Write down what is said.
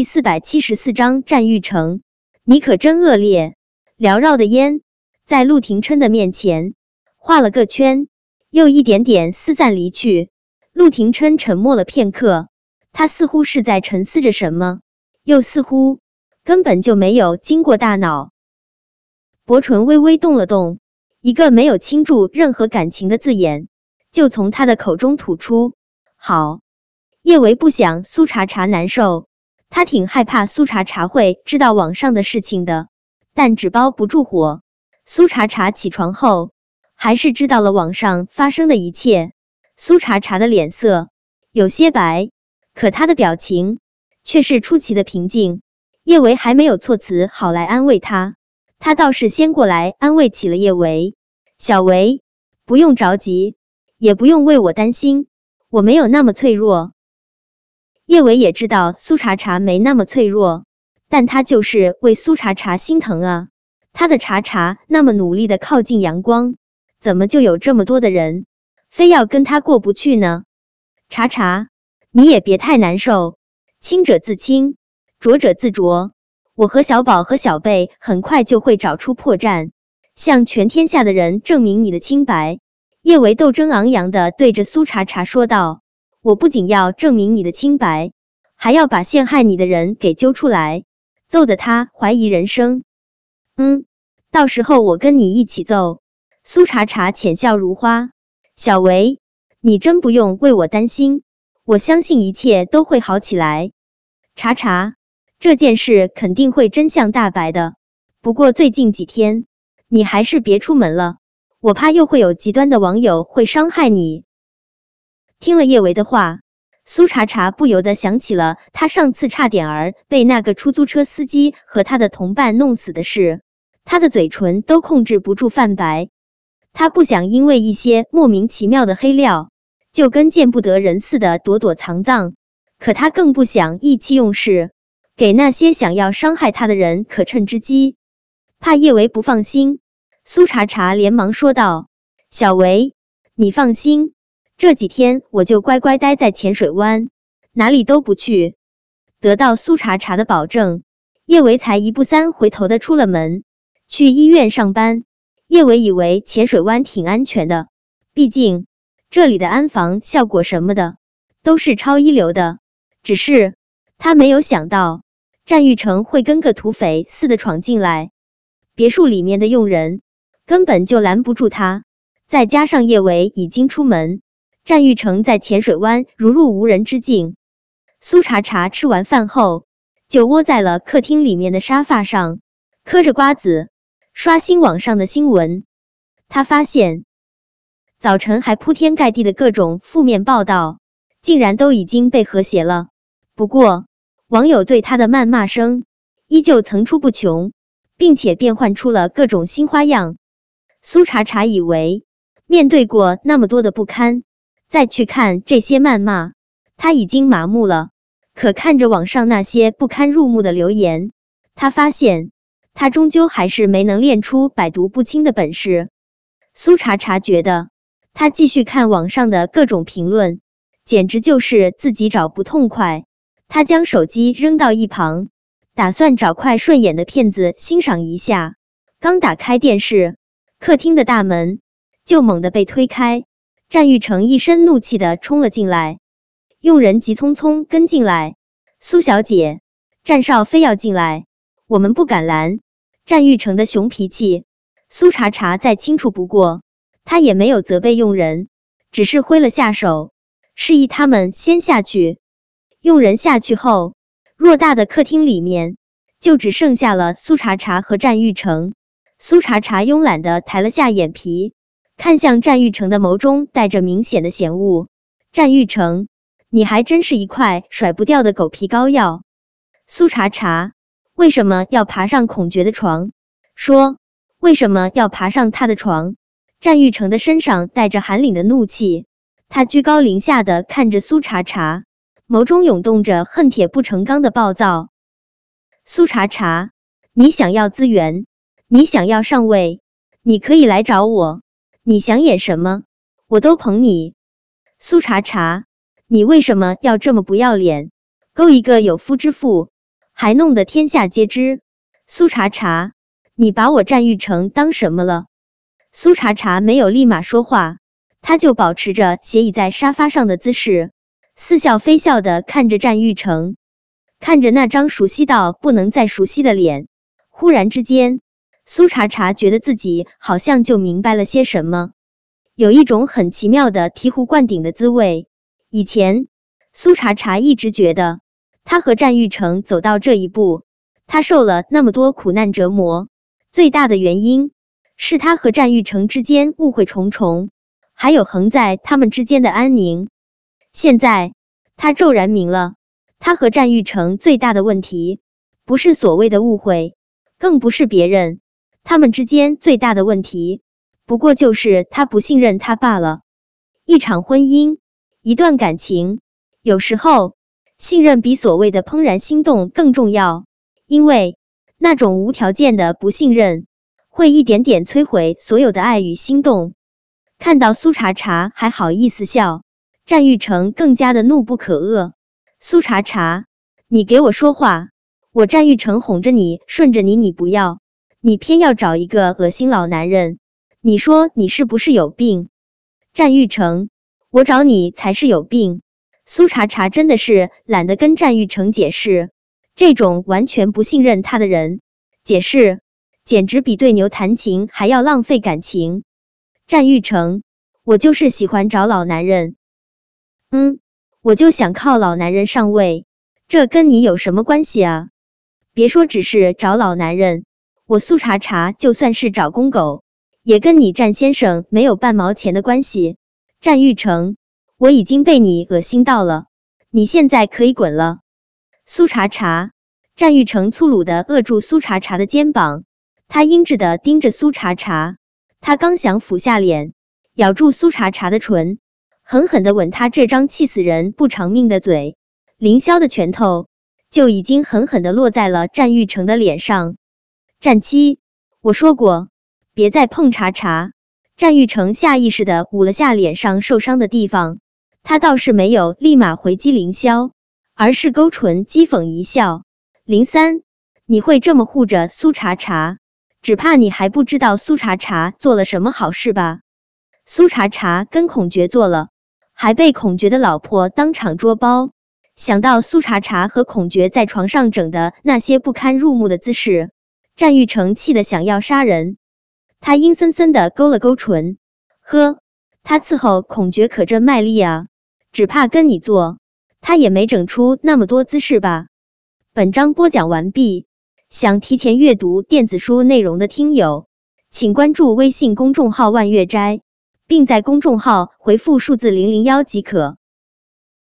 第四百七十四章战玉成，你可真恶劣！缭绕的烟在陆廷琛的面前画了个圈，又一点点四散离去。陆廷琛沉默了片刻，他似乎是在沉思着什么，又似乎根本就没有经过大脑。薄唇微微动了动，一个没有倾注任何感情的字眼就从他的口中吐出：“好。”叶维不想苏茶茶难受。他挺害怕苏茶茶会知道网上的事情的，但纸包不住火。苏茶茶起床后，还是知道了网上发生的一切。苏茶茶的脸色有些白，可他的表情却是出奇的平静。叶维还没有措辞好来安慰他，他倒是先过来安慰起了叶维：“小维，不用着急，也不用为我担心，我没有那么脆弱。”叶伟也知道苏茶茶没那么脆弱，但他就是为苏茶茶心疼啊！他的茶茶那么努力的靠近阳光，怎么就有这么多的人非要跟他过不去呢？茶茶，你也别太难受，清者自清，浊者自浊。我和小宝和小贝很快就会找出破绽，向全天下的人证明你的清白。叶维斗争昂扬的对着苏茶茶说道。我不仅要证明你的清白，还要把陷害你的人给揪出来，揍得他怀疑人生。嗯，到时候我跟你一起揍。苏茶茶浅笑如花，小维，你真不用为我担心，我相信一切都会好起来。茶茶，这件事肯定会真相大白的。不过最近几天你还是别出门了，我怕又会有极端的网友会伤害你。听了叶维的话，苏茶茶不由得想起了他上次差点儿被那个出租车司机和他的同伴弄死的事，他的嘴唇都控制不住泛白。他不想因为一些莫名其妙的黑料就跟见不得人似的躲躲藏藏，可他更不想意气用事，给那些想要伤害他的人可乘之机。怕叶维不放心，苏茶茶连忙说道：“小维，你放心。”这几天我就乖乖待在浅水湾，哪里都不去。得到苏茶茶的保证，叶维才一步三回头的出了门，去医院上班。叶维以为浅水湾挺安全的，毕竟这里的安防效果什么的都是超一流的。只是他没有想到，战玉成会跟个土匪似的闯进来，别墅里面的佣人根本就拦不住他。再加上叶维已经出门。战玉成在浅水湾如入无人之境。苏茶茶吃完饭后，就窝在了客厅里面的沙发上，嗑着瓜子，刷新网上的新闻。他发现，早晨还铺天盖地的各种负面报道，竟然都已经被和谐了。不过，网友对他的谩骂声依旧层出不穷，并且变换出了各种新花样。苏茶茶以为，面对过那么多的不堪。再去看这些谩骂，他已经麻木了。可看着网上那些不堪入目的留言，他发现他终究还是没能练出百毒不侵的本事。苏茶茶觉得，他继续看网上的各种评论，简直就是自己找不痛快。他将手机扔到一旁，打算找块顺眼的片子欣赏一下。刚打开电视，客厅的大门就猛地被推开。战玉成一身怒气的冲了进来，佣人急匆匆跟进来。苏小姐，战少非要进来，我们不敢拦。战玉成的熊脾气，苏茶茶再清楚不过，他也没有责备佣人，只是挥了下手，示意他们先下去。佣人下去后，偌大的客厅里面就只剩下了苏茶茶和战玉成。苏茶茶慵懒的抬了下眼皮。看向战玉成的眸中带着明显的嫌恶。战玉成，你还真是一块甩不掉的狗皮膏药。苏茶茶为什么要爬上孔觉的床？说为什么要爬上他的床？战玉成的身上带着寒凛的怒气，他居高临下的看着苏茶茶，眸中涌动着恨铁不成钢的暴躁。苏茶茶，你想要资源，你想要上位，你可以来找我。你想演什么，我都捧你。苏茶茶，你为什么要这么不要脸，勾一个有夫之妇？还弄得天下皆知。苏茶茶，你把我战玉成当什么了？苏茶茶没有立马说话，他就保持着斜倚在沙发上的姿势，似笑非笑的看着战玉成，看着那张熟悉到不能再熟悉的脸。忽然之间，苏茶茶觉得自己好像就明白了些什么，有一种很奇妙的醍醐灌顶的滋味。以前，苏茶茶一直觉得，他和战玉成走到这一步，他受了那么多苦难折磨，最大的原因。是他和战玉成之间误会重重，还有横在他们之间的安宁。现在他骤然明了，他和战玉成最大的问题，不是所谓的误会，更不是别人，他们之间最大的问题，不过就是他不信任他罢了。一场婚姻，一段感情，有时候信任比所谓的怦然心动更重要，因为那种无条件的不信任。会一点点摧毁所有的爱与心动。看到苏茶茶还好意思笑，战玉成更加的怒不可遏。苏茶茶，你给我说话！我战玉成哄着你，顺着你，你不要，你偏要找一个恶心老男人。你说你是不是有病？战玉成，我找你才是有病。苏茶茶真的是懒得跟战玉成解释，这种完全不信任他的人，解释。简直比对牛弹琴还要浪费感情。战玉成，我就是喜欢找老男人。嗯，我就想靠老男人上位，这跟你有什么关系啊？别说只是找老男人，我苏茶茶就算是找公狗，也跟你战先生没有半毛钱的关系。战玉成，我已经被你恶心到了，你现在可以滚了。苏茶茶，战玉成粗鲁的扼住苏茶茶的肩膀。他阴鸷的盯着苏茶茶，他刚想俯下脸咬住苏茶茶的唇，狠狠的吻他这张气死人不偿命的嘴，凌霄的拳头就已经狠狠的落在了战玉成的脸上。战七，我说过别再碰茶茶。战玉成下意识的捂了下脸上受伤的地方，他倒是没有立马回击凌霄，而是勾唇讥讽一笑。零三，你会这么护着苏茶茶？只怕你还不知道苏茶茶做了什么好事吧？苏茶茶跟孔爵做了，还被孔爵的老婆当场捉包。想到苏茶茶和孔爵在床上整的那些不堪入目的姿势，战玉成气得想要杀人。他阴森森的勾了勾唇，呵，他伺候孔爵可真卖力啊！只怕跟你做，他也没整出那么多姿势吧？本章播讲完毕。想提前阅读电子书内容的听友，请关注微信公众号“万月斋”，并在公众号回复数字零零幺即可。